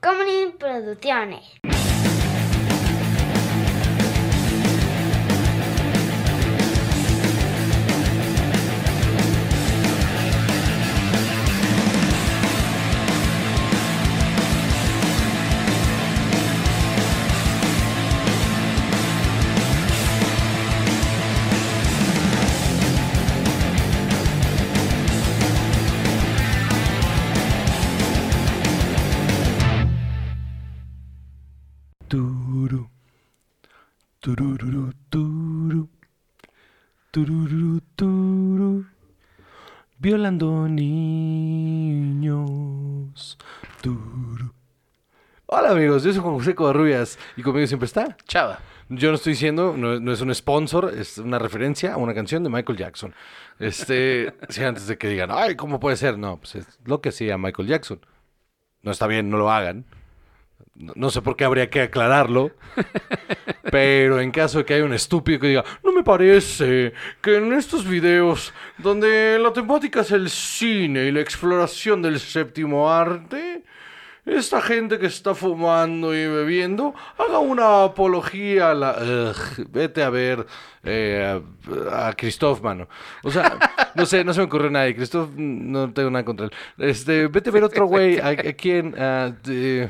Comedy Producciones. Turururu, turu. Turururu, turu. Violando niños. Turu. Hola amigos, yo soy Juan José Covarrubias y conmigo siempre está. Chava. Yo no estoy diciendo, no, no es un sponsor, es una referencia a una canción de Michael Jackson. Este, sí, antes de que digan, ay, ¿cómo puede ser? No, pues es lo que hacía Michael Jackson. No está bien, no lo hagan. No, no sé por qué habría que aclararlo. Pero en caso de que haya un estúpido que diga, no me parece que en estos videos donde la temática es el cine y la exploración del séptimo arte, esta gente que está fumando y bebiendo haga una apología a la... Ugh, vete a ver eh, a, a Christoph, mano. O sea, no sé, no se me ocurrió nadie. Christoph, no tengo nada contra él. Este, vete a ver otro güey. ¿A, a quién? A, de-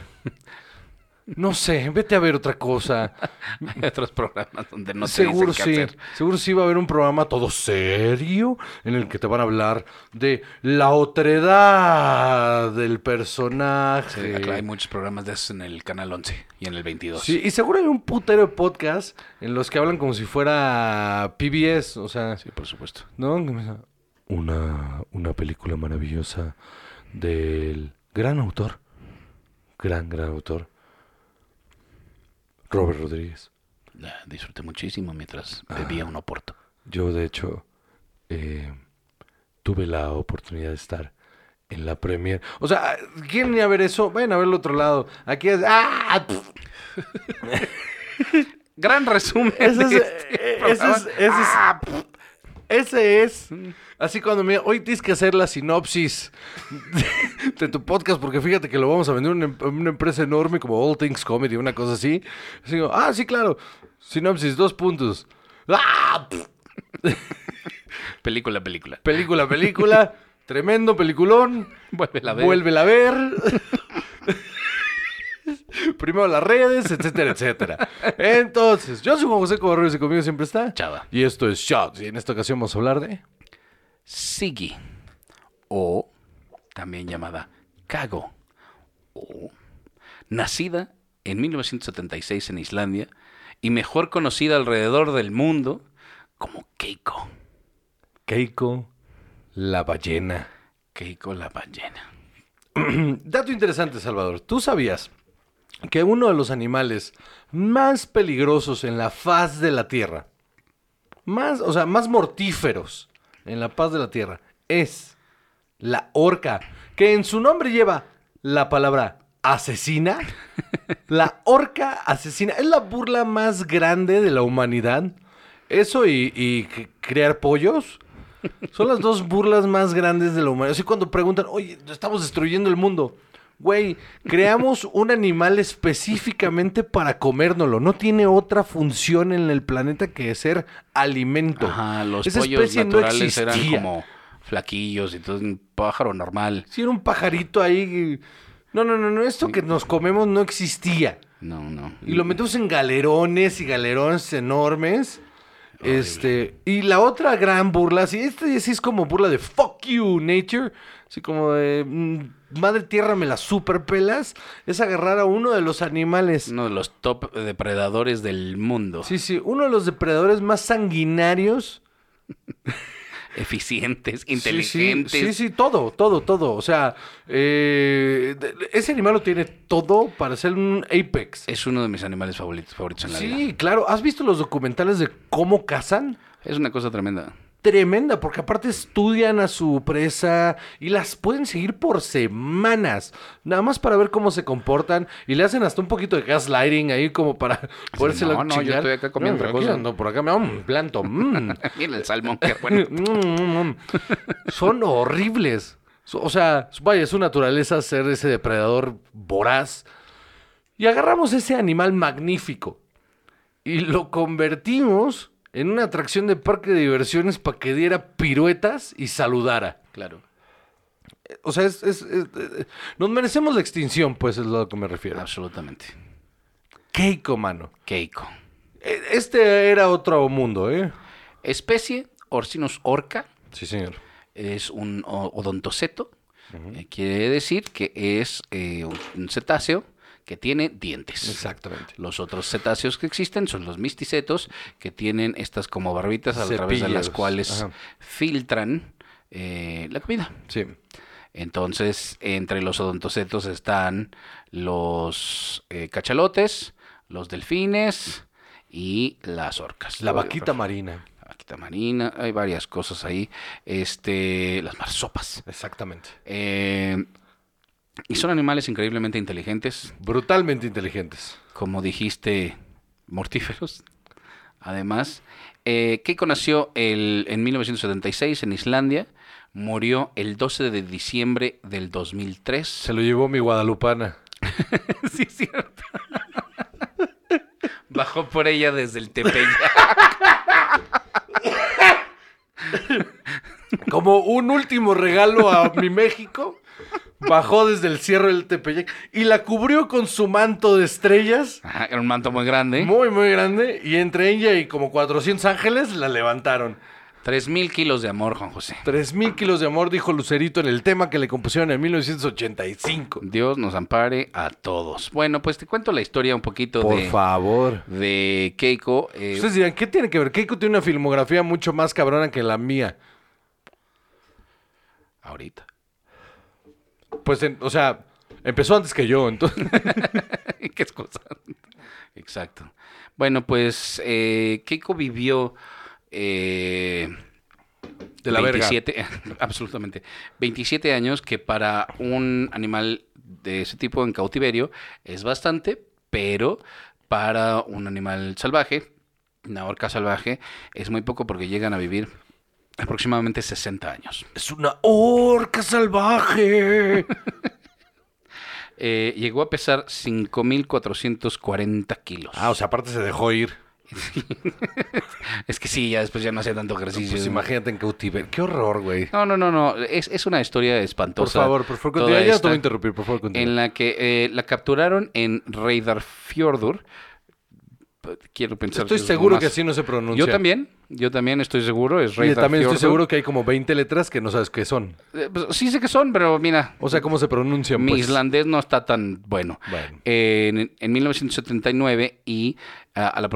no sé, vete a ver otra cosa. Hay otros programas donde no te Seguro dicen qué sí. hacer. Seguro sí va a haber un programa todo serio en el que te van a hablar de la otredad del personaje. Sí, hay muchos programas de esos en el canal 11 y en el 22. Sí, y seguro hay un putero de podcast en los que hablan como si fuera PBS, o sea, Sí, por supuesto. ¿no? Una, una película maravillosa del gran autor, gran, gran autor, Robert Rodríguez. La disfruté muchísimo mientras bebía un oporto. Yo, de hecho, eh, tuve la oportunidad de estar en la premier. O sea, ¿quieren ir a ver eso? Vayan a verlo otro lado. Aquí es... ¡Ah! Gran resumen. Ese es... de eh, este ese es... Ese es, Ah, ese es así cuando me... Hoy tienes que hacer la sinopsis de tu podcast porque fíjate que lo vamos a vender a una, em- una empresa enorme como All Things Comedy, una cosa así. Así digo, ah, sí, claro. Sinopsis, dos puntos. ¡Ah! Película, película. Película, película. Tremendo peliculón. Vuelve a ver. Vuélvela a ver. Primero las redes, etcétera, etcétera. Entonces, yo soy Juan José Cobarrubias y conmigo siempre está. Chava. Y esto es Shots. Y en esta ocasión vamos a hablar de. Siggy. O también llamada Kago. O nacida en 1976 en Islandia y mejor conocida alrededor del mundo como Keiko. Keiko la ballena. Keiko la ballena. Dato interesante, Salvador. ¿Tú sabías que uno de los animales más peligrosos en la faz de la Tierra, más, o sea, más mortíferos en la faz de la Tierra, es la orca, que en su nombre lleva la palabra asesina? La orca asesina es la burla más grande de la humanidad. Eso y, y crear pollos son las dos burlas más grandes de la humanidad. Así cuando preguntan, oye, estamos destruyendo el mundo. Güey, creamos un animal específicamente para comérnoslo. No tiene otra función en el planeta que ser alimento. Ajá, los Esa pollos especie no naturales eran como flaquillos y todo un pájaro normal. Sí, era un pajarito ahí. No, no, no, no. Esto que nos comemos no existía. No, no. Y lo metemos en galerones y galerones enormes. Este, y la otra gran burla, así, este sí es como burla de fuck you, nature. Así como de mm, madre tierra me la superpelas. Es agarrar a uno de los animales. Uno de los top depredadores del mundo. Sí, sí, uno de los depredadores más sanguinarios. Eficientes, Sí, sí, inteligentes. Sí, sí, todo, todo, todo. O sea, eh, ese animal lo tiene todo para ser un apex. Es uno de mis animales favoritos, favoritos en la vida. Sí, claro. ¿Has visto los documentales de cómo cazan? Es una cosa tremenda. Tremenda, porque aparte estudian a su presa y las pueden seguir por semanas, nada más para ver cómo se comportan y le hacen hasta un poquito de gaslighting ahí como para podérselo no, no, yo estoy acá comiendo otra aquí cosa. ando por acá, me un planto. mm. Mira el salmón, qué bueno. Mm, mm, mm. Son horribles. O sea, vaya, su naturaleza ser ese depredador voraz. Y agarramos ese animal magnífico y lo convertimos en una atracción de parque de diversiones para que diera piruetas y saludara. Claro. O sea, es, es- es- nos merecemos la extinción, pues es lo que me refiero. Absolutamente. Keiko, mano. Keiko. E- Este era otro mundo, ¿eh? Especie Orcinus orca. Sí, señor. Es un odontoceto. Eh, quiere decir que es eh, un- un cetáceo que tiene dientes. Exactamente. Los otros cetáceos que existen son los misticetos, que tienen estas como barbitas a través de las cuales Ajá. filtran eh, la comida. Sí. Entonces, entre los odontocetos están los eh, cachalotes, los delfines y las orcas. La vaquita marina. La vaquita marina, hay varias cosas ahí. Este, las marsopas. Exactamente. Eh, y son animales increíblemente inteligentes, Brutalmente inteligentes. como dijiste, mortíferos. Además, eh, Keiko nació el- en 1976 en Islandia, murió el 12 de diciembre del 2003. Se lo llevó mi guadalupana. sí, es cierto. Bajó por ella desde el Tepeyac. Como un último regalo a mi México, bajó desde el cierre del Tepeyac y la cubrió con su manto de estrellas, Ajá, Era un manto muy grande. muy, muy grande, y entre ella y como 400 ángeles la levantaron. Tres mil kilos de amor, Juan José. 3.000 kilos de amor, dijo Lucerito en el tema que le compusieron en 1985. Dios nos ampare a todos. Bueno, pues te cuento la historia un poquito Por de, favor. de Keiko. eh, Ustedes dirán, ¿qué tiene que ver? Keiko tiene una filmografía mucho más cabrona que la mía. ahorita. Pues, en- o sea, empezó antes que yo, entonces... ¿Qué es cosa? Exacto. Bueno, pues eh, Keiko vivió eh, De la verga. 27, absolutamente, 27 años que para un animal de ese tipo en cautiverio es bastante, pero para un animal salvaje, una orca salvaje, es muy poco porque llegan a vivir aproximadamente 60 años. Es una orca salvaje. Eh, llegó a pesar 5.440 kilos. ah, o sea, aparte se dejó ir. Es que sí, ya después ya no hacía tanto ejercicio. Pues imagínate en cautiverio. Qué horror, güey. No, no, no, no. Es, es una historia Por espantosa. favor, por favor, continúa. Ya te voy a interrumpir, por favor, continúa. En la que eh, la capturaron en Reydarfjordur. Quiero pensar Estoy que seguro que así no se pronuncia. Yo también, yo también estoy seguro. Es Y también estoy seguro que hay como 20 letras que no sabes qué son. Eh, pues, sí sé que son, pero mira, O sea, ¿cómo se pronuncian? mi pues? islandés no está tan bueno. Bueno. En, en 1979 y a- a la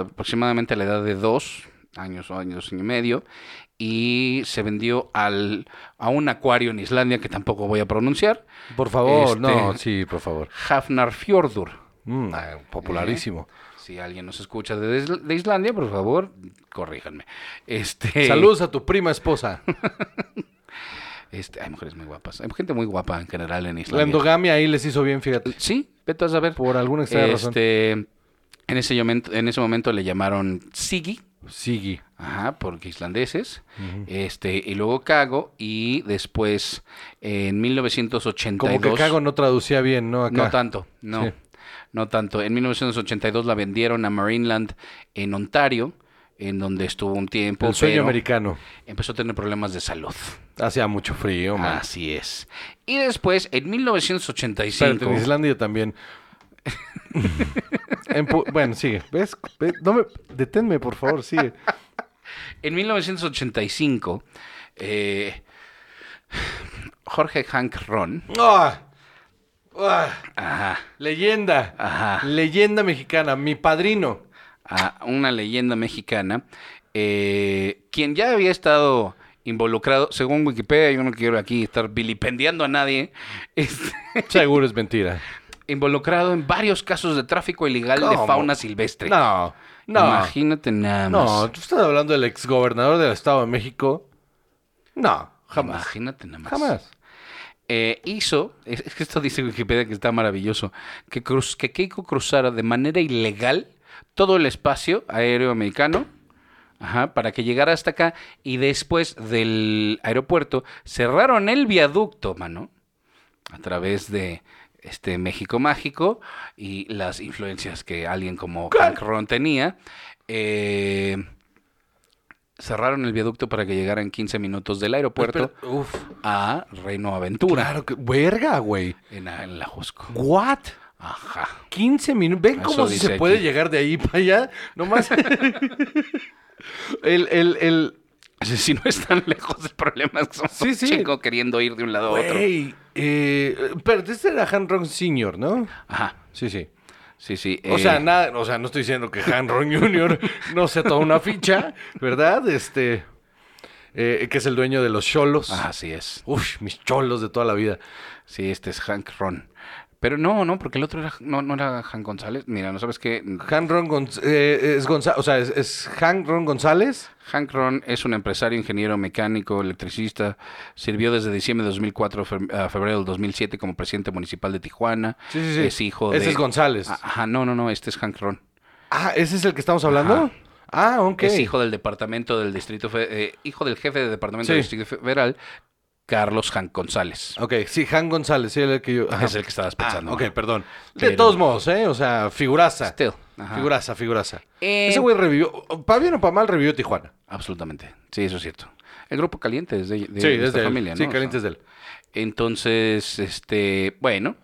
aproximadamente a la edad de dos años o años y medio y se vendió al, a un acuario en Islandia que tampoco voy a pronunciar, Por favor, Este- no, sí, por favor. Hafnarfjordur. Mm, ah, popularísimo. Si alguien nos escucha de, de Islandia, por favor, corríjanme. Este, Saludos a tu prima esposa. Este, hay mujeres muy guapas. Hay gente muy guapa en general en La Islandia. endogamia ahí les hizo bien, fíjate. Sí, vete a saber. Por alguna extraña razón. Este, en ese momento, en ese momento le llamaron Sigi, Sigi. ajá, porque islandeses. Este, y luego Cago y después en 1982 Como que Cago no traducía bien, ¿no? Acá. no tanto, no. Sí. No tanto. En 1982 la vendieron a Marineland en Ontario, en donde estuvo un tiempo. El sueño americano. Empezó a tener problemas de salud. Hacía mucho frío, man. Así es. Y después, en 1985. Espérate, en Islandia también. En bueno, sigue. ¿Ves? Ve- No me... Deténme, por favor, sigue. En 1985, eh, Jorge Hank Ron. ¡Ah! ¡Ah! Ajá. Leyenda. Ajá. Leyenda mexicana. Mi padrino. a una leyenda mexicana, eh, quien ya había estado involucrado, según Wikipedia, yo no quiero aquí estar vilipendiando a nadie, este, Seguro es mentira. involucrado en varios casos de tráfico ilegal de fauna silvestre. No. No. Imagínate nada más. No, tú estás hablando del exgobernador del Estado de México. No, jamás. Imagínate nada más. Jamás. Eh, hizo, es, que esto dice Wikipedia que está maravilloso, que, cruz, que Keiko cruzara de manera ilegal todo el espacio aéreo americano, Ajá, para que llegara hasta acá y después del aeropuerto cerraron el viaducto, mano, a través de este México Mágico y las influencias que alguien como Hank Ron tenía. eh, cerraron el viaducto para que llegara en 15 minutos del aeropuerto uf, a Reino Aventura, claro que. Verga, güey. en, en la Jusco. ¿What? Ajá. 15 minutos. ¿Ven Eso cómo se puede llegar de ahí para allá? Nomás. el, el, el. Si no están lejos de problemas, son Sí, sí. chingo queriendo ir de un lado a otro. Eh, pero este era Han Ron Sr., ¿no? Ajá. Sí, sí. Sí, sí. O sea, eh, nada, o sea, no estoy diciendo que Han Ron Jr. no sea toda una ficha, ¿verdad? Este. eh, que es el dueño de los cholos. Así es. Uf, mis cholos de toda la vida. Sí, este es Hank Ron. Pero no, no, porque el otro era, no, no era Hank González. Mira, ¿no sabes qué? Han Ron Gonz- eh, es González, o sea, es, es Han Ron González. Hank Ron es un empresario, ingeniero mecánico, electricista. Sirvió desde diciembre de 2004 a fe- a febrero del 2007 como presidente municipal de Tijuana. Sí, sí, sí. Es hijo de... Ese es González. Ah, Ajá, no, no, no, este es Hank Ron. Ah, ¿ese es el que estamos hablando? Ajá. Ah, ok. Es hijo del departamento del distrito... eh, hijo del jefe del departamento Sí. del distrito federal, Carlos Hank González. Ok, sí, Han González, sí, el que yo. ajá. Es el que estabas pensando. Ah, ok, ajá. perdón. De Pero- todos modos, ¿eh? O sea, figuraza. Still. Ajá. Figuraza, figuraza. Eh, Ese güey revivió. ¿Para bien o para mal revivió Tijuana? Absolutamente. Sí, eso es cierto. El grupo caliente es de, de sí, esta desde él. familia, ¿no? Sí, O caliente es sea, de él. Entonces, este, bueno.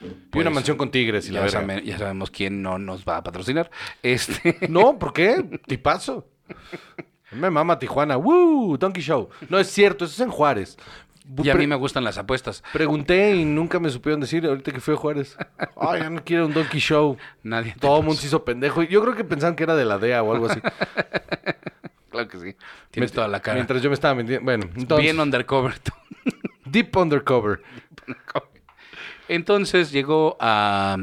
Y una pues, mansión con tigres y la ya, verga. sabe- ya sabemos quién no nos va a patrocinar. Este, No, ¿por qué? Tipazo. Me mama Tijuana. ¡Woo! Donkey Show. No es cierto, eso es en Juárez. y a mí me gustan las apuestas. Pregunté y nunca me supieron decir ahorita que fui a Juárez. Ay, ya no quiero un Donkey Show. Nadie Todo el mundo se hizo pendejo. Yo creo que pensaban que era de la DEA o algo así. Claro que sí. Tienes toda la cara. Mientras yo me estaba mintiendo. Bueno, entonces. Bien undercover. tú. Deep Undercover. Entonces llegó a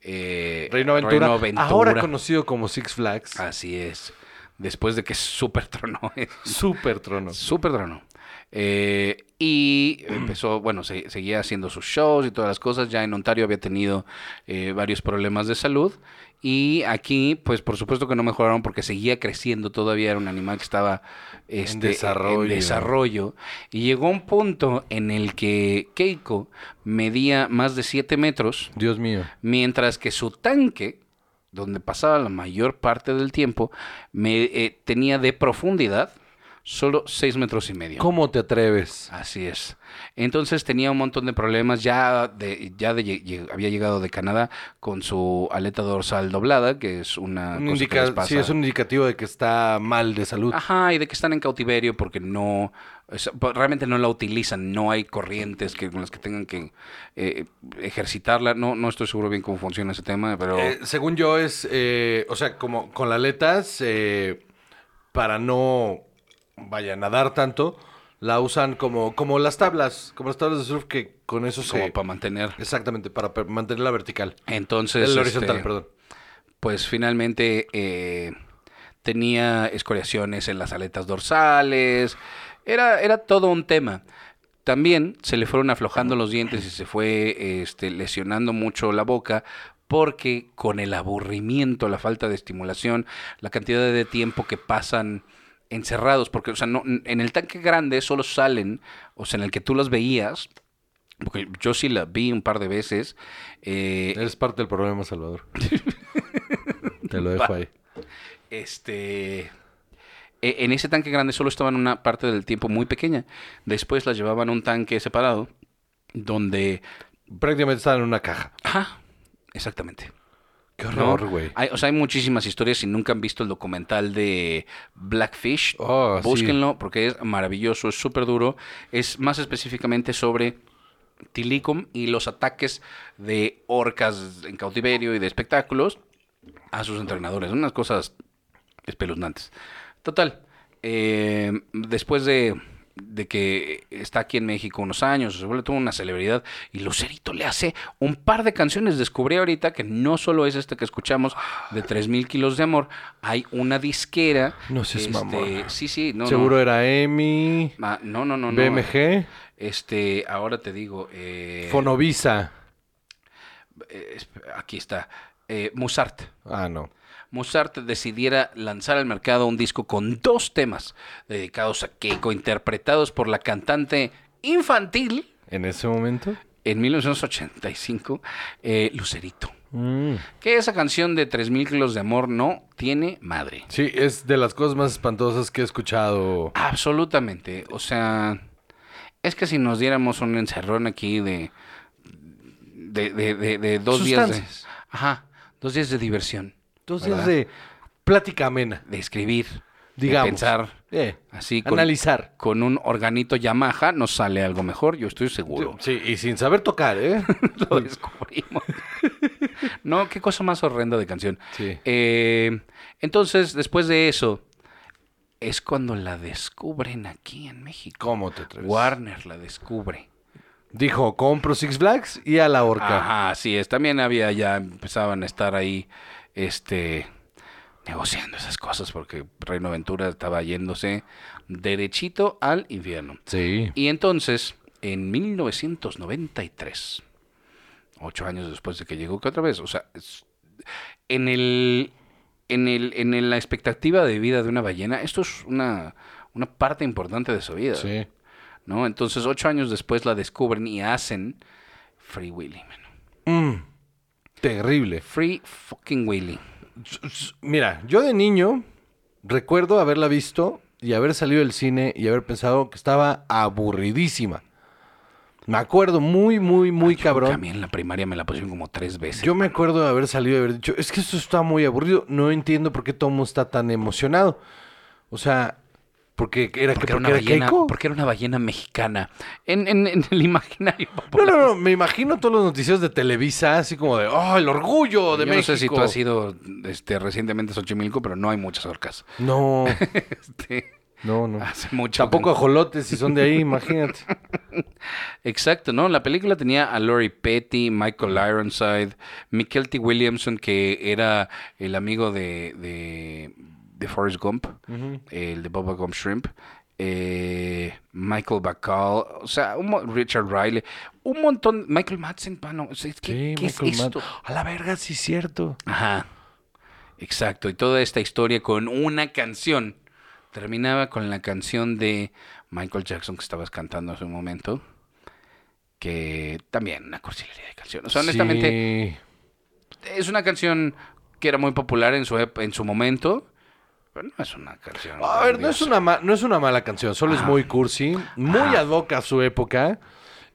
eh, Reino Aventura, Aventura. Ahora conocido como Six Flags. Así es. Después de que súper tronó. Super trono. Súper tronó. Eh, y empezó, bueno, se- seguía haciendo sus shows y todas las cosas. Ya en Ontario había tenido eh, varios problemas de salud. Y aquí, pues por supuesto que no mejoraron porque seguía creciendo. Todavía era un animal que estaba este, desarrollo. en desarrollo. Y llegó un punto en el que Keiko medía más de 7 metros, Dios mío. mientras que su tanque, donde pasaba la mayor parte del tiempo, me, eh, tenía de profundidad solo 6 metros y medio. ¿Cómo te atreves? Así es. Entonces tenía un montón de problemas. Ya, de, ya de, había llegado de Canadá con su aleta dorsal doblada, que es una Un cosa que indica- les pasa. Sí, es un indicativo de que está mal de salud. Ajá, y de que están en cautiverio porque no, pues, realmente no la utilizan, no hay corrientes que, con las que tengan que eh, ejercitarla. No, no estoy seguro bien cómo funciona ese tema, pero Eh, según yo es, eh, o sea, como con las aletas, para no, vaya, nadar tanto, la usan como, como las tablas, como las tablas de surf que con eso como se... para mantener. Exactamente, para mantenerla vertical. Entonces, el horizontal, este, perdón. pues finalmente tenía escoriaciones en las aletas dorsales. Era, era todo un tema. También se le fueron aflojando los dientes y se fue este, lesionando mucho la boca porque con el aburrimiento, la falta de estimulación, la cantidad de tiempo que pasan encerrados, porque o sea, no, en el tanque grande solo salen, o sea, en el que tú los veías, porque yo sí la vi un par de veces, eh, Eres parte del problema, Salvador. Te lo dejo ahí. este en ese tanque grande solo estaban una parte del tiempo muy pequeña. Después las llevaban a un tanque separado donde Prácticamente estaba en una caja. ajá, exactamente. Qué ¿no? horror, güey. Hay, o sea, hay muchísimas historias. Si nunca han visto el documental de Blackfish, Oh, sí. búsquenlo porque es maravilloso, es súper duro. Es más específicamente sobre Tilicum y los ataques de orcas en cautiverio y de espectáculos a sus entrenadores. Unas cosas espeluznantes. Total, eh, después de, de que está aquí en México unos años, se vuelve toda una celebridad y Lucerito le hace un par de canciones. Descubrí ahorita que no solo es este que escuchamos de 3000 kilos de amor, hay una disquera. No seas este. Sí, sí, no. Seguro no. era EMI, Ah, no, no, no, no. BMG, Este, ahora te digo. Eh, Fonovisa. eh, aquí está, eh, Mozart. Ah, no. Mozart decidiera lanzar al mercado un disco con dos temas dedicados a Keiko, interpretados por la cantante infantil En ese momento. en 1985, eh, Lucerito. Mm. Que esa canción de 3000 kilos de amor no tiene madre. Sí, es de las cosas más espantosas que he escuchado. Absolutamente. O sea, es que si nos diéramos un encerrón aquí de. de, de, de- de dos días de. Sustancias. Ajá. Dos días de diversión. Días de plática amena. De escribir. Digamos. De pensar. Eh, Así con, analizar. con un organito Yamaha nos sale algo mejor, yo estoy seguro. Sí, y sin saber tocar, ¿eh? Lo descubrimos. no, qué cosa más horrenda de canción. Sí. Eh, entonces, después de eso, es cuando la descubren aquí en México. ¿Cómo te atreves? Warner la descubre. Dijo, compro Six Flags y a la horca. Ajá, así es. También había ya, empezaban a estar ahí, este, negociando esas cosas porque Reino Aventura estaba yéndose derechito al infierno. Sí. Y entonces, en 1993, ocho años después de que llegó, que otra vez, o sea, en el, en el, en el- la expectativa de vida de una ballena, esto es una, una parte importante de su vida, Sí. ¿no? Entonces, ocho años después la descubren y hacen Free Willy. Mm, terrible. Free fucking Willy. Mira, yo de niño recuerdo haberla visto y haber salido del cine y haber pensado que estaba aburridísima. Me acuerdo muy, muy, muy Yo cabrón. También en la primaria me la pusieron como tres veces. Yo me acuerdo de haber salido y haber dicho, es que esto está muy aburrido. No entiendo por qué mundo está tan emocionado. O sea, porque era, que, porque era una era ballena, Keiko. porque era una ballena mexicana. En, en- en el imaginario No, popular. no, no, me imagino todos los noticieros de Televisa, así como de, oh, el orgullo de Yo México. no sé si tú has ido este, recientemente a Xochimilco, pero no hay muchas orcas. No, Este, no, no. hace mucho. Tampoco que- ajolotes si son de ahí, imagínate. Exacto, ¿no? La película tenía a Lori Petty, Michael Ironside, Michael T. Williamson, que era el amigo de, de, de Forrest Gump, el de Bubba Gump Shrimp. eh, Michael Bacall, o sea, un Richard Riley, un montón, Michael Madsen, mano, o sea, ¿qué, Sí, qué es esto? A la verga, sí es cierto. Ajá. Exacto. Y toda esta historia con una canción. Terminaba con la canción de Michael Jackson que estabas cantando hace un momento. Que también una cursilería de canción. O sea, honestamente, Sí. es una canción que era muy popular en su, en su momento. Pero no es una canción. A ver, no es, una ma- no es una mala canción, solo es Ajá. muy cursi, muy ad hoc a su época.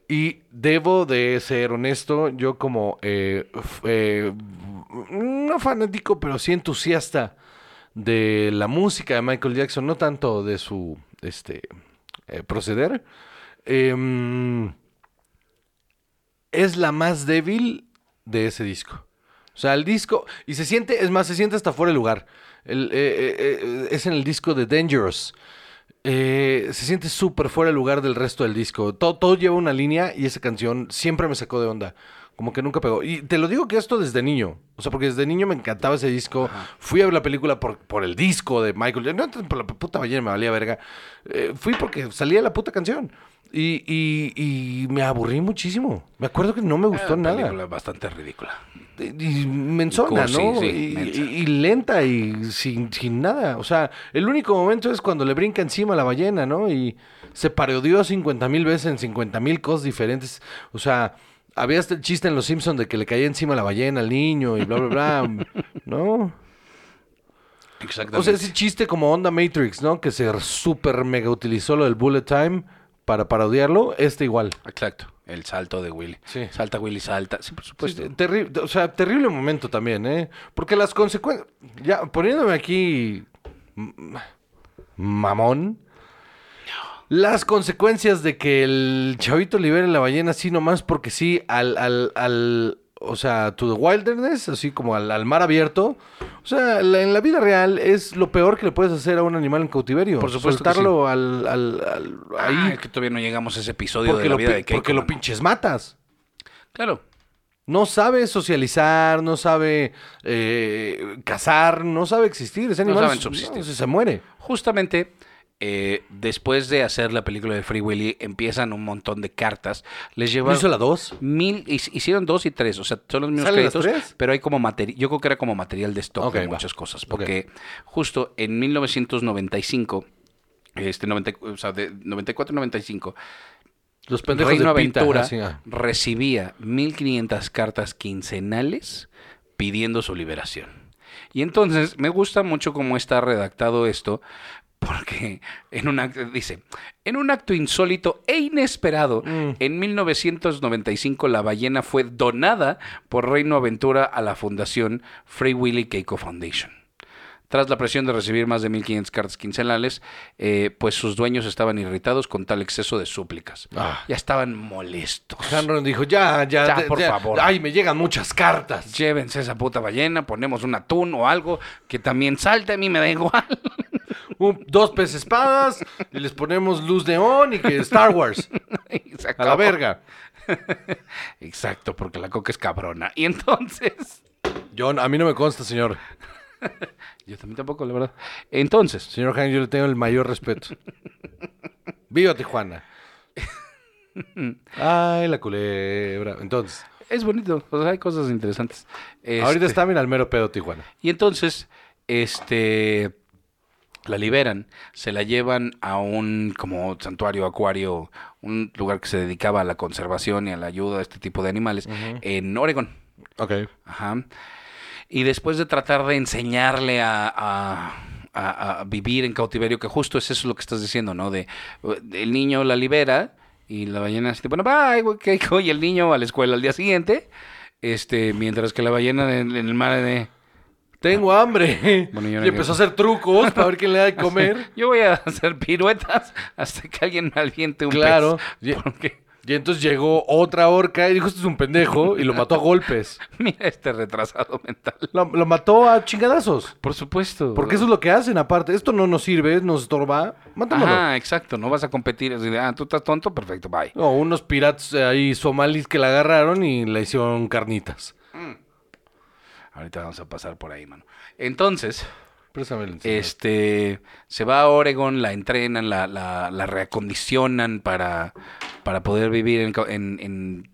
Y debo de ser honesto, yo como eh, f- eh, no fanático, pero sí entusiasta de la música de Michael Jackson, no tanto de su este eh, proceder, em, es la más débil de ese disco. O sea, el disco, y se siente, es más, se siente hasta fuera de lugar. El, eh, eh, eh, es en el disco de Dangerous. Eh, se siente súper fuera de lugar del resto del disco. Todo, todo lleva una línea y esa canción siempre me sacó de onda. Como que nunca pegó. Y te lo digo que esto desde niño. O sea, porque desde niño me encantaba ese disco. Fui a ver la película por, por el disco de Michael. No, por la puta ballena me valía verga. Eh, fui porque salía la puta canción. Y, y, y me aburrí muchísimo. Me acuerdo que no me gustó Era una nada. bastante ridícula. Y menzona, Cursi, ¿no? sí, y, mensa. y- y lenta y sin, sin nada. O sea, el único momento es cuando le brinca encima la ballena, ¿no? Y se parodió 50 mil veces en 50 mil cosas diferentes. O sea, había hasta el chiste en Los Simpsons de que le caía encima la ballena al niño y bla, bla, bla. ¿No? Exactamente. O sea, ese chiste como onda Matrix, ¿no? Que se super mega utilizó lo del bullet time para parodiarlo. Este igual. Exacto. El salto de Willy. Sí. Salta Willy, salta. Sí, por supuesto. terrible, o sea, terrible momento también, ¿eh? Porque las consecuencias, ya poniéndome aquí mamón, las consecuencias de que el chavito libere la ballena así nomás porque sí, al, al, al o sea, to the wilderness, así como al, al mar abierto. O sea, la- en la vida real es lo peor que le puedes hacer a un animal en cautiverio. Por supuesto que Soltarlo al, al, al- ahí. Ah, es que todavía no llegamos a ese episodio porque de la vida de Keiko. porque lo pinches matas. Claro. No sabe socializar, no sabe eh, cazar, no sabe existir. Ese No animal saben s- subsistir. no, se, se muere. Justamente eh, después de hacer la película de Free Willy, empiezan un montón de cartas. Les ¿No lleva hizo la 2? mil, hic- hicieron dos y tres, o sea, son los mismos ¿Salen las créditos, tres? pero hay como material, yo creo que era como material de stock de va. muchas cosas, porque justo en 1995, este, 90 o sea, de 94-95, Los pendejos Reino de. Aventura así, ah. recibía 1500 cartas quincenales pidiendo su liberación. Y entonces me gusta mucho cómo está redactado esto, porque en un acto, dice, en un acto insólito e inesperado, Mm. en 1995 la ballena fue donada por Reino Aventura a la fundación Free Willy Keiko Foundation. Tras la presión de recibir más de 1.500 cartas quincenales, eh, pues sus dueños estaban irritados con tal exceso de súplicas. Ah. Ya estaban molestos. Hanron dijo, ya, ya, Ya, por favor. Ay, me llegan muchas cartas. Llévense esa puta ballena, ponemos un atún o algo que también salte, a mí me da igual. Un- dos peces espadas y les ponemos luz neón y que Star Wars. A la verga. Exacto, porque la coca es cabrona. Y entonces... John, a mí no me consta, señor. Yo también tampoco, la verdad. Entonces, Señor Han, yo le tengo el mayor respeto. Viva Tijuana. Ay, la culebra. Entonces, es bonito, o sea, hay cosas interesantes. ahorita Este, está mira, al mero pedo Tijuana. Y entonces, este, la liberan, se la llevan a un como santuario, acuario, un lugar que se dedicaba a la conservación y a la ayuda a este tipo de animales en Oregon. Ok. Ajá. Y después de tratar de enseñarle a, a- a- a vivir en cautiverio, que justo es eso lo que estás diciendo, ¿no? De, el niño la libera y la ballena así, bueno, bye, güey, Keiko", y el niño a la escuela al día siguiente, este, mientras que la ballena en, en el mar de... Tengo hambre. Bueno, yo y no empezó a hacer trucos para ver quién le da de comer. Yo voy a hacer piruetas hasta que alguien me aviente un Claro. pez. Y- Porque, Y entonces llegó otra orca y dijo, este es un pendejo, y lo mató a golpes. mira este retrasado mental. Lo, lo mató a chingadazos. Por supuesto. Porque eso es lo que hacen, aparte. Esto no nos sirve, nos estorba. Mátamelo. Ajá, exacto. No vas a competir. así de, ah, tú estás tonto, perfecto, bye. O unos piratas ahí somalíes que la agarraron y le hicieron carnitas. Ahorita vamos a pasar por ahí, mano. Entonces, este, se va a Oregon, la entrenan, la, la, la reacondicionan para, para poder vivir en, en, en-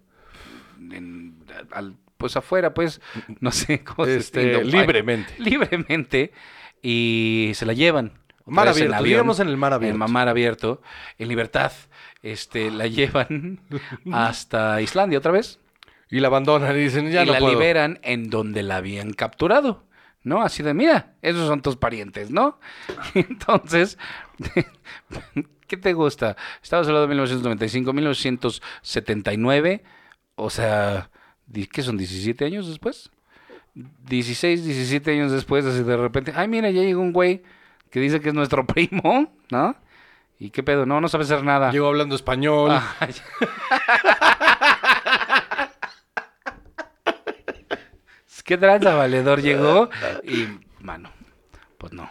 en- al- pues afuera, pues, no sé cómo se Este, dice, libremente. Libremente. Y se la llevan. Mar en abierto, avión, digamos en el mar abierto. En mar abierto, en libertad. Este, la llevan hasta Islandia otra vez Y la abandonan y dicen, ya y no la puedo. liberan en donde la habían capturado, ¿no? Así de, mira, esos son tus parientes, ¿no? Entonces, ¿qué te gusta? Estamos hablando de 1995, 1979, o sea, ¿qué son? ¿17 años después? 16, 17 años después, así de repente, ay, mira, ya llegó un güey que dice que es nuestro primo, ¿no? ¿Y qué pedo? No, no sabe hacer nada. Llegó hablando español. Ay. ¿Qué tranza valedor llegó? Y, mano, pues no.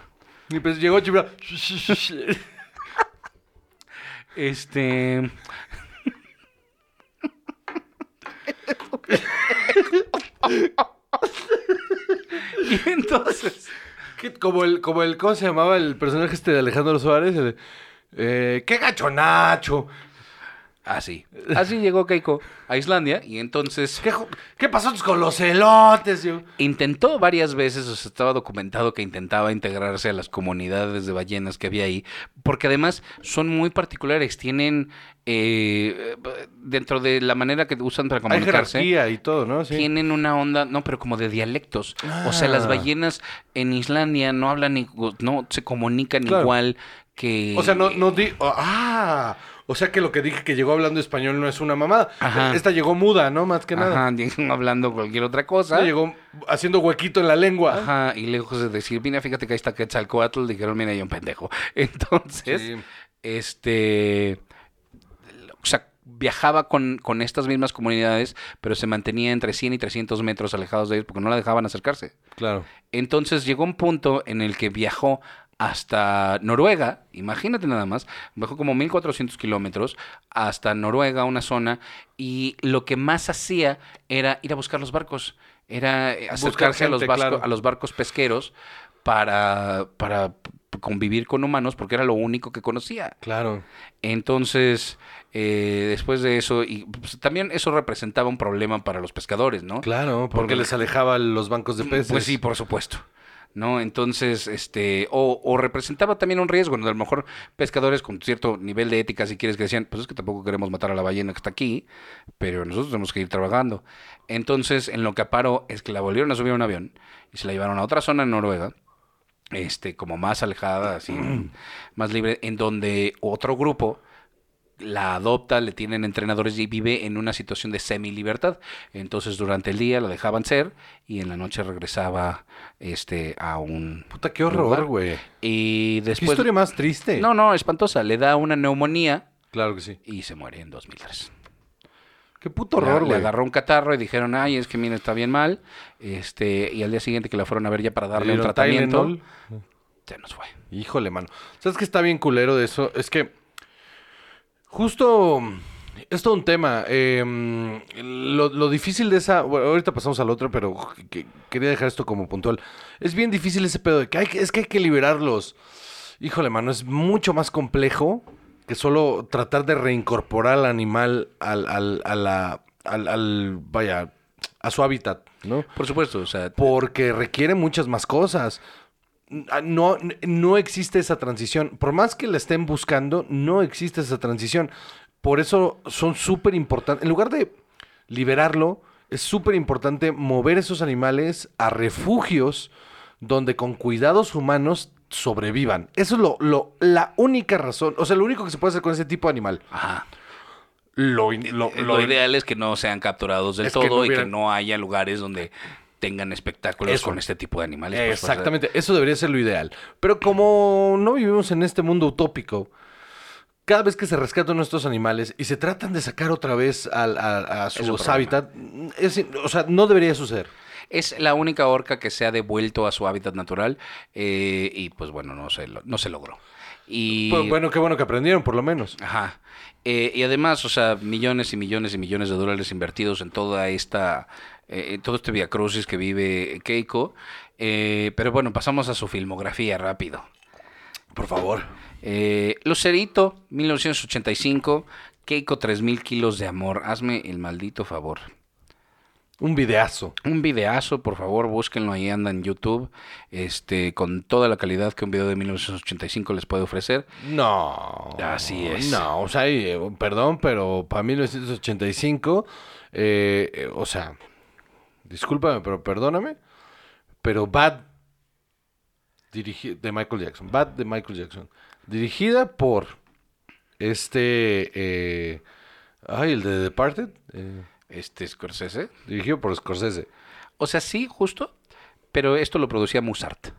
Y pues llegó Chibra. Este. y entonces. ¿Qué- como el, como el, ¿cómo se llamaba el personaje este de Alejandro Suárez? El eh, ¡Qué gacho Nacho! Así. Así llegó Keiko a Islandia y entonces ¿Qué, pasó con los elotes? yo? intentó varias veces, o sea, estaba documentado que intentaba integrarse a las comunidades de ballenas que había ahí, porque además son muy particulares, tienen eh, dentro de la manera que usan para Hay comunicarse. jerarquía y todo, ¿no? Sí. Tienen una onda, no, pero como de dialectos. O sea, las Ah. ballenas en Islandia no hablan, no se comunican Claro. igual que... O sea, no, no di... oh, ¡Ah! O sea que lo que dije que llegó hablando español no es una mamada. Ajá. Esta llegó muda, ¿no? Más que nada. Ajá, hablando cualquier otra cosa. Esta llegó haciendo huequito en la lengua. Ajá, y lejos de decir, mira, fíjate que ahí está Quetzalcoatl, dijeron, mira, hay un pendejo. Entonces, Sí. este, o sea, viajaba con, con estas mismas comunidades, pero se mantenía entre 100 y 300 metros alejados de ellos porque no la dejaban acercarse. Claro. Entonces llegó un punto en el que viajó hasta Noruega, imagínate nada más, viajó como 1400 kilómetros hasta Noruega, una zona, y lo que más hacía era ir a buscar los barcos, era eh, acercarse a, los gente, vasco- claro. a los barcos pesqueros para, para convivir con humanos porque era lo único que conocía. Claro. Entonces, eh, después de eso, y pues, también eso representaba un problema para los pescadores, ¿no? Claro, porque Porque- les alejaba los bancos de peces. Pues sí, por supuesto. ¿No? Entonces, este, o, o representaba también un riesgo, ¿no? A lo mejor pescadores con cierto nivel de ética, si quieres, que decían, pues es que tampoco queremos matar a la ballena que está aquí, pero nosotros tenemos que ir trabajando. Entonces, en lo que aparó es que la volvieron a subir a un avión y se la llevaron a otra zona en Noruega, este, como más alejada, así, más libre, en donde otro grupo la adopta, le tienen entrenadores y vive en una situación de semi-libertad. Entonces, durante el día la dejaban ser y en la noche regresaba este a un Puta, qué horror, güey. y Qué después historia más triste. No, no, espantosa, le da una neumonía Claro que sí. y se muere en 2003. Qué puto Le- horror, le, güey. agarró un catarro y dijeron, "Ay, es que mira, está bien mal." Este, y al día siguiente que la fueron a ver ya para darle un Le tratamiento, Tylenol. se nos fue. Híjole, mano. ¿Sabes qué está bien culero de eso? Es que justo es todo un tema. eh, lo, lo difícil de esa... Bueno, ahorita pasamos al otro, pero que- quería dejar esto como puntual. Es bien difícil ese pedo de que, hay que- es que hay que liberarlos. Híjole, mano, es mucho más complejo que solo tratar de reincorporar al animal al, al, a la, al, al- vaya, a su hábitat, ¿no? Por supuesto, o sea, porque requiere muchas más cosas. Ah, No, no existe esa transición. Por más que la estén buscando, no existe esa transición. Por eso son súper importantes. En lugar de liberarlo, es súper importante mover esos animales a refugios donde con cuidados humanos sobrevivan. Eso es lo, lo- la única razón, o sea, lo único que se puede hacer con ese tipo de animal. ajá. Lo, lo- Lo, ideal es que no sean capturados del que todo y que no haya lugares donde tengan espectáculos Eso. con este tipo de animales. pues, Exactamente, eso debería ser lo ideal. Pero como no vivimos en este mundo utópico, cada vez que se rescatan nuestros animales y se tratan de sacar otra vez a, a sus hábitat, es- o sea, no debería suceder. Es la única orca que se ha devuelto a su hábitat natural eh, y pues bueno, no se, no se logró. Y, Pues, bueno, qué bueno que aprendieron, por lo menos. Ajá. Eh, y además, o sea, millones y millones y millones de dólares invertidos en toda esta, eh, en todo este Via Crucis que vive Keiko. Eh, pero bueno, pasamos a su filmografía rápido. Por favor. Eh, Lucerito, 1985. Keiko, 3000 kilos de amor. Hazme el maldito favor. Un videazo. Un videazo, por favor, búsquenlo ahí, anda en YouTube, este, con toda la calidad que un video de 1985 les puede ofrecer. No. Así es. No, o sea, eh, perdón, pero para 1985, eh, eh, o sea, discúlpame, pero perdóname, pero Bad de Michael Jackson, Bad de Michael Jackson, dirigida por este, eh, ay, el de Departed, eh, Este Scorsese. dirigido por Scorsese. O sea, sí, justo, pero esto lo producía Mozart.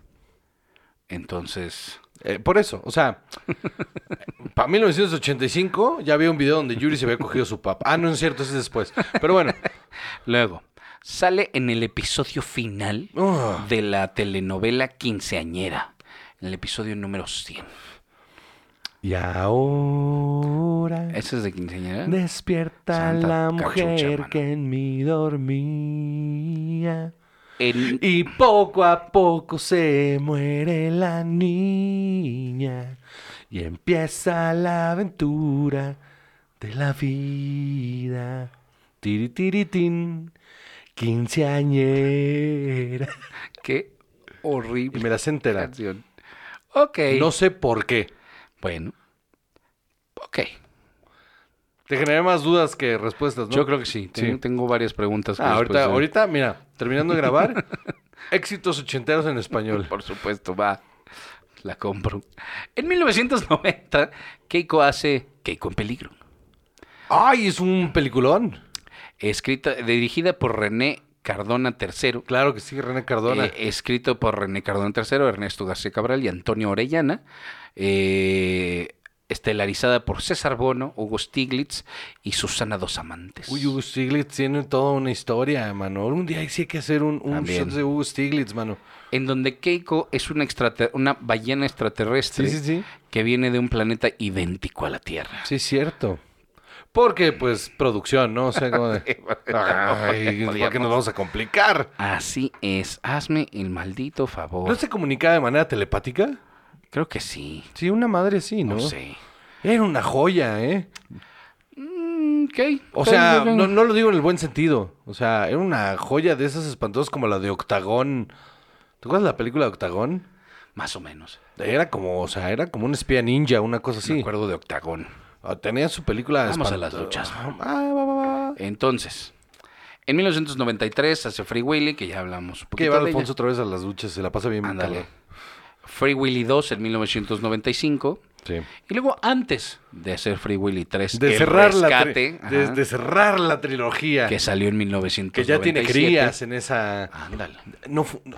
Entonces, Eh, por eso, o sea, para 1985 ya había un video donde Yuri se había cogido su papá. Ah, no es cierto, ese es después. Pero bueno, luego, sale en el episodio final Oh. de la telenovela Quinceañera, en el episodio número 100. Y ahora ¿Ese es de Quinceañera? despierta Santa la mujer que en mí dormía. Y poco a poco se muere la niña. Y empieza la aventura de la vida. Tiritiritín, quinceañera. Qué horrible Y me las entera. canción. Ok. No sé por qué. Bueno. Ok. Te generé más dudas que respuestas, ¿no? Yo creo que sí. Tengo, Sí. tengo varias preguntas. Ah, ahorita, de- ahorita, mira, terminando de grabar, éxitos ochenteros en español. Por supuesto, va. La compro. En 1990, Keiko hace Keiko en peligro. ¡Ay, es un peliculón! Escrita, dirigida por René Cardona III. Claro que sí, René Cardona. eh, escrito por René Cardona III, Ernesto García Cabral y Antonio Orellana. eh, estelarizada por César Bono, Hugo Stiglitz y Susana Dos Amantes. Uy, Hugo Stiglitz tiene toda una historia, mano. Un día sí hay que hacer un, un shot de Hugo Stiglitz, mano. En donde Keiko es una, ballena extraterrestre Sí, sí, sí. que viene de un planeta idéntico a la Tierra. Sí, es cierto. Porque, pues, producción, ¿no? O sea, como de... Ay, ¿por qué nos vamos a complicar? Así es, hazme el maldito favor. ¿No se comunicaba de manera telepática? Creo que sí. Sí, una madre sí, ¿no? No sé. Era una joya, ¿eh? Mm, ok. O sea, no, no lo digo en el buen sentido. O sea, era una joya de esas espantosas como la de Octagón. ¿Te acuerdas de la película de Octagón? Más o menos. Era como, o sea, era como un espía ninja, una cosa Me así. acuerdo de Octagón. Ah, Tenía su película Vamos a las luchas. Ah, va, va, va. Entonces, en 1993 hace Free Willy, que ya hablamos un Que poquito llevar a de ella. Alfonso otra vez a las duchas, se la pasa bien. Ándale. Free Willy 2 en 1995. Sí. Y luego, antes de hacer Free Willy 3, De cerrar, la de, de cerrar la trilogía. que salió en Que 1997. ya tiene crías en esa... Ándale. No, fu- no,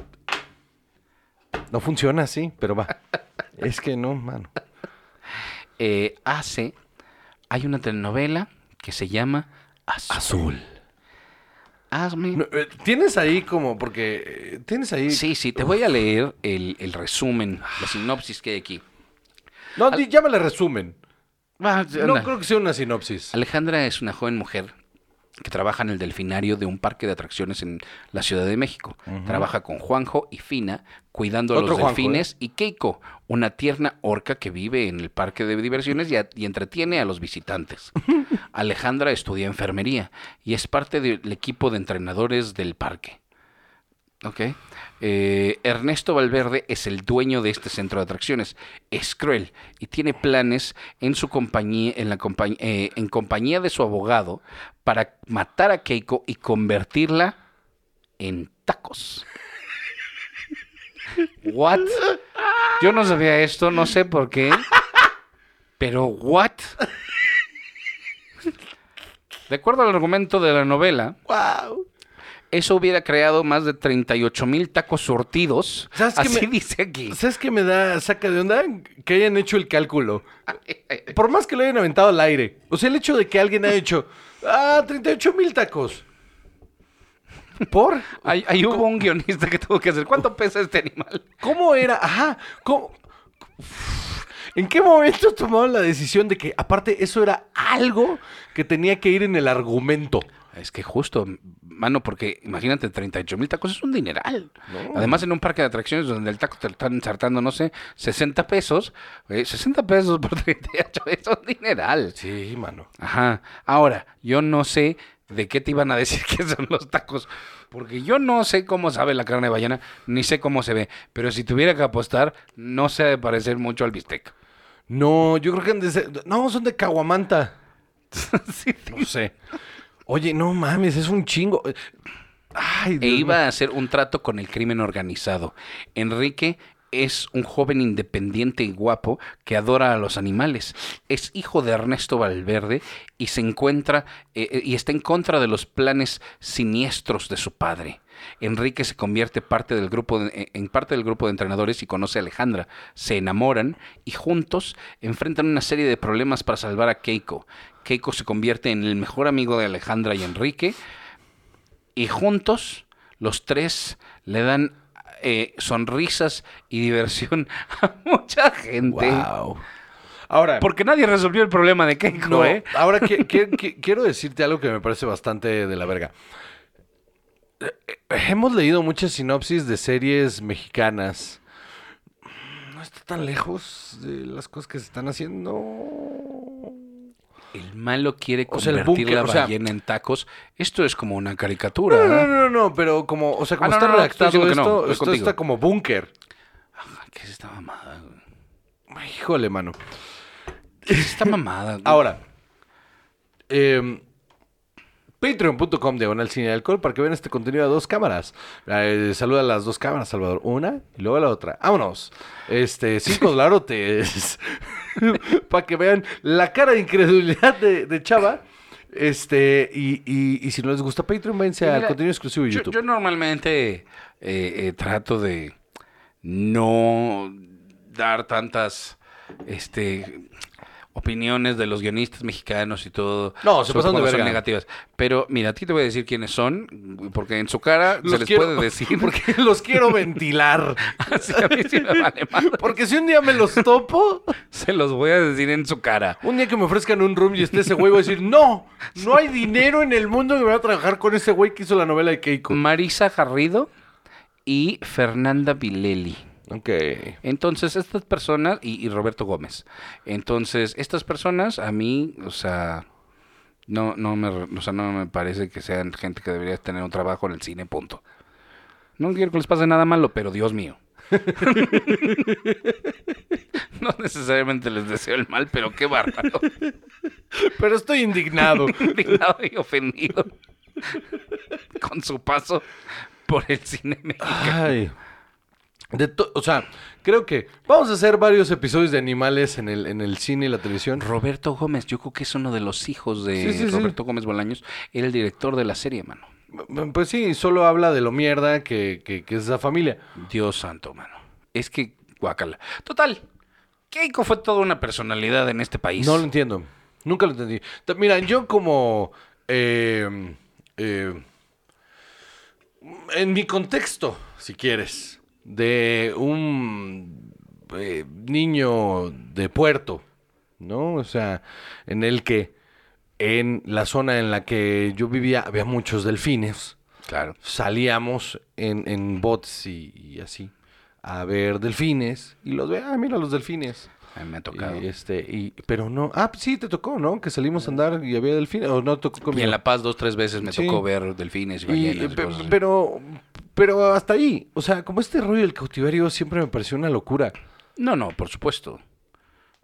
no funciona así, pero va. es que no, mano. Eh, hace, hay una telenovela que se llama Azul. Hazme... No, eh, tienes ahí como, porque eh, tienes ahí... Sí, sí, te voy a leer el, el resumen, la sinopsis que hay aquí. No, di- llámale resumen. Va, No anda. creo que sea una sinopsis. Alejandra es una joven mujer que trabaja en el delfinario de un parque de atracciones en la Ciudad de México. Trabaja con Juanjo y Fina cuidando a los Juanjo, delfines y Keiko, una tierna orca que vive en el parque de diversiones y, a- y entretiene a los visitantes. Alejandra estudia enfermería y es parte del equipo de entrenadores del parque. Ok. Eh, Ernesto Valverde es el dueño de este centro de atracciones. Es cruel y tiene planes en su compañía, en la compañ- eh, en compañía de su abogado, para matar a Keiko y convertirla en tacos. What? Yo no sabía esto, no sé por qué. Pero what? De acuerdo al argumento de la novela, ¡Wow! Eso hubiera creado más de 38 mil tacos surtidos. ¿Sabes qué Así me- dice aquí. ¿Sabes qué me da saca de onda? Que hayan hecho el cálculo. Por más que lo hayan aventado al aire. O sea, el hecho de que alguien haya hecho, ah, 38 mil tacos. ¿Por? Ahí, ahí hubo un guionista que tuvo que hacer. ¿Cuánto pesa este animal? ¿Cómo era? Ajá. ¿Cómo? ¿En qué momento tomaron la decisión de que, aparte, eso era algo que tenía que ir en el argumento? Es que justo, mano, porque imagínate, 38 mil tacos es un dineral. No. Además, en un parque de atracciones donde el taco te lo están ensartando, no sé, 60 pesos. eh, 60 pesos por 38 es un dineral. Sí, mano. Ajá. Ahora, yo no sé de qué te iban a decir que son los tacos. Porque yo no sé cómo sabe la carne de ballena, ni sé cómo se ve. Pero si tuviera que apostar, no se ha de parecer mucho al bistec. No, yo creo que han de ser- No, son de Caguamanta. Sí, No sé. Oye, no mames, es un chingo. Ay, E Dios iba a hacer un trato con el crimen organizado. Enrique es un joven independiente y guapo que adora a los animales. Es hijo de Ernesto Valverde y se encuentra eh, eh, y está en contra de los planes siniestros de su padre. Enrique se convierte parte del grupo de- eh, en parte del grupo de entrenadores y conoce a Alejandra. Se enamoran y juntos enfrentan una serie de problemas para salvar a Keiko. Keiko se convierte en el mejor amigo de Alejandra y Enrique y juntos los tres le dan eh, sonrisas y diversión a mucha gente. Wow. Ahora, Porque nadie resolvió el problema de Keiko, no, ¿eh? ahora que- que- que- quiero decirte algo que me parece bastante de la verga. Hemos leído muchas sinopsis de series mexicanas. No está tan lejos de las cosas que se están haciendo. El malo quiere O sea, el convertir búnker, la o sea- ballena en tacos. Esto es como una caricatura. No, no, no, no, no, pero como, o sea, como Ah, no, está no, redactado esto, esto contigo. está como búnker. ¿Qué es esta mamada? Híjole, mano. ¿Qué es esta mamada? Ahora, eh, Patreon.com diagonal cine y alcohol para que vean este contenido a dos cámaras. Eh, saluda a las dos cámaras, Salvador. Una y luego a la otra. Vámonos. Este, cinco dolarotes. para que vean la cara de incredulidad de, de Chava. Este, y, y- y si no les gusta Patreon, váyanse al contenido exclusivo de yo, YouTube. yo normalmente eh, eh, trato de no dar tantas, este, opiniones de los guionistas mexicanos y todo. No, se pasan de son verga. negativas. Pero mira, a ti te voy a decir quiénes son, porque en su cara se les quiero- puede decir. Porque los quiero ventilar. Así a mí sí me vale madre. Porque si un día me los topo, Se los voy a decir en su cara. un día que me ofrezcan un room y esté ese güey, voy a decir, no, no hay dinero en el mundo que voy a trabajar con ese güey que hizo la novela de Keiko. Marisa Garrido y Fernanda Vileli. Ok. Entonces, estas personas, y, y Roberto Gómez. Entonces, estas personas a mí, o sea, no, no me, o sea, no me parece que sean gente que debería tener un trabajo en el cine, punto. No quiero que les pase nada malo, pero Dios mío. no necesariamente les deseo el mal, pero qué bárbaro. Pero estoy indignado. Indignado y ofendido con su paso por el cine mexicano. Ay. De o sea, creo que vamos a hacer varios episodios de animales en el, en el cine y la televisión. Roberto Gómez, yo creo que es uno de los hijos de Sí, sí, sí. Roberto Gómez Bolaños, era el director de la serie, mano. Pues sí, solo habla de lo mierda que, que, que es esa familia. Dios santo, mano. Es que, guacala. Total, Keiko fue toda una personalidad en este país. No lo entiendo. Nunca lo entendí. Mira, yo como... eh, eh, en mi contexto, si quieres, de un eh, niño de puerto, ¿no? O sea, en el que en la zona en la que yo vivía había muchos delfines. Claro. Salíamos en, en bots y, y así a ver delfines y los ve, ah, mira los delfines. A mí me ha tocado. Y, este, y, pero no, ah, sí, te tocó, ¿no? Que salimos a andar y había delfines, o no tocó Y en La Paz dos, tres veces me Sí. tocó ver delfines y Y, ballenas. y pe- cosas así. pero, pero hasta ahí, o sea, como este rollo del cautiverio siempre me pareció una locura. No, no, por supuesto.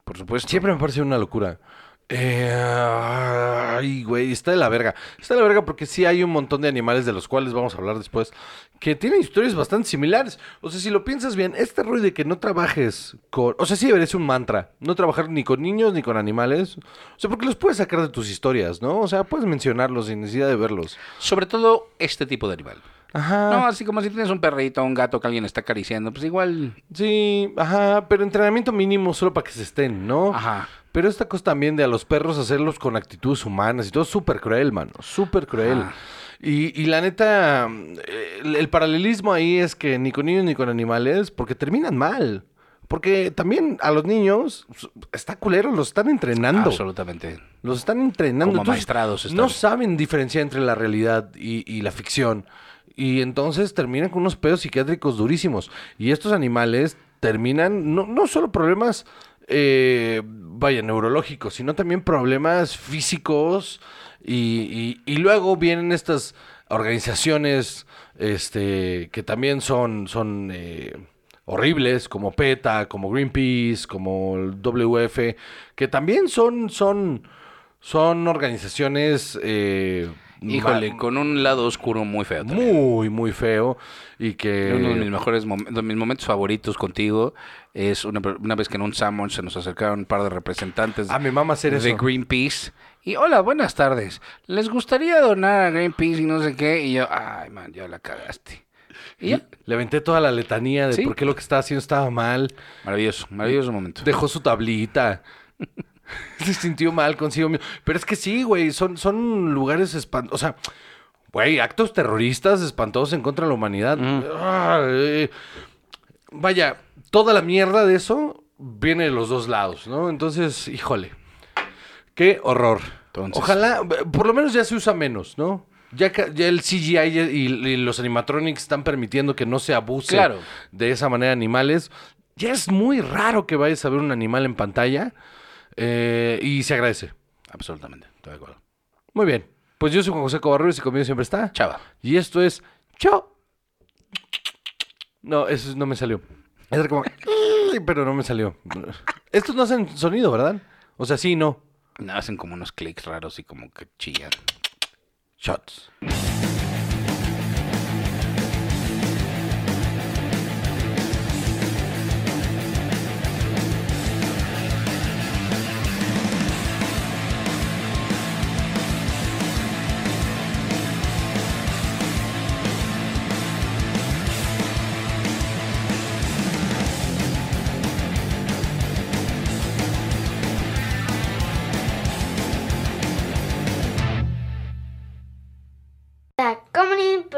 Por supuesto. Siempre me pareció una locura. Eh, ay, güey, está de la verga. Está de la verga porque sí hay un montón de animales de los cuales vamos a hablar después que tienen historias bastante similares. O sea, si lo piensas bien, este rollo de que no trabajes con... O sea, sí debería ser un mantra. No trabajar ni con niños ni con animales. O sea, porque los puedes sacar de tus historias, ¿no? O sea, puedes mencionarlos sin necesidad de verlos. Sobre todo este tipo de animal. Ajá. No, así como si tienes un perrito o un gato que alguien está acariciando, pues igual. Sí, ajá, pero entrenamiento mínimo solo para que se estén, ¿no? Ajá. Pero esta cosa también de a los perros hacerlos con actitudes humanas y todo súper cruel, mano. Súper cruel. Ajá. Y, y la neta, el, el paralelismo ahí es que ni con niños ni con animales, porque terminan mal. Porque también a los niños, está culero, los están entrenando. Absolutamente. Los están entrenando. Como Entonces, maestrados están. No saben diferenciar entre la realidad y, y la ficción. Y entonces terminan con unos pedos psiquiátricos durísimos. Y estos animales terminan, no, no solo problemas, eh, vaya, neurológicos, sino también problemas físicos. Y, luego vienen estas organizaciones este, que también son, son eh, horribles, como PETA, como Greenpeace, como el WF, que también son, son, son organizaciones... eh, Híjole, con un lado oscuro muy feo. también. muy, muy feo y que... Uno de mis mejores mom- de mis momentos favoritos contigo es una, una vez que en un Salmon se nos acercaron un par de representantes Ah, mi mamá hacer de eso. Greenpeace. Y hola, buenas tardes. ¿Les gustaría donar a Greenpeace y no sé qué? Y yo, ay, man, ya la cagaste. Y ya. Le aventé toda la letanía de Sí. por qué lo que estaba haciendo estaba mal. Maravilloso, maravilloso momento. Dejó su tablita. Se sintió mal consigo mismo. Pero es que sí, güey, son, son lugares espantosos. O sea, güey, actos terroristas espantosos en contra de la humanidad. Ah, eh, vaya, toda la mierda de eso viene de los dos lados, ¿no? Entonces, híjole. Qué horror. Entonces- Ojalá, por lo menos ya se usa menos, ¿no? Ya, ya el CGI y, y los animatronics están permitiendo que no se abuse Claro. de esa manera animales. Ya es muy raro que vayas a ver un animal en pantalla eh, y se agradece. Absolutamente, estoy de acuerdo. Muy bien. Pues yo soy Juan José Covarrubias y conmigo siempre está. Chava. Y esto es Chao. No, eso no me salió. Era como... Pero no me salió. Estos no hacen sonido, ¿verdad? O sea, sí, no. Hacen como unos clics raros y como que chillan. Shots.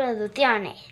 Tacomunin Producciones.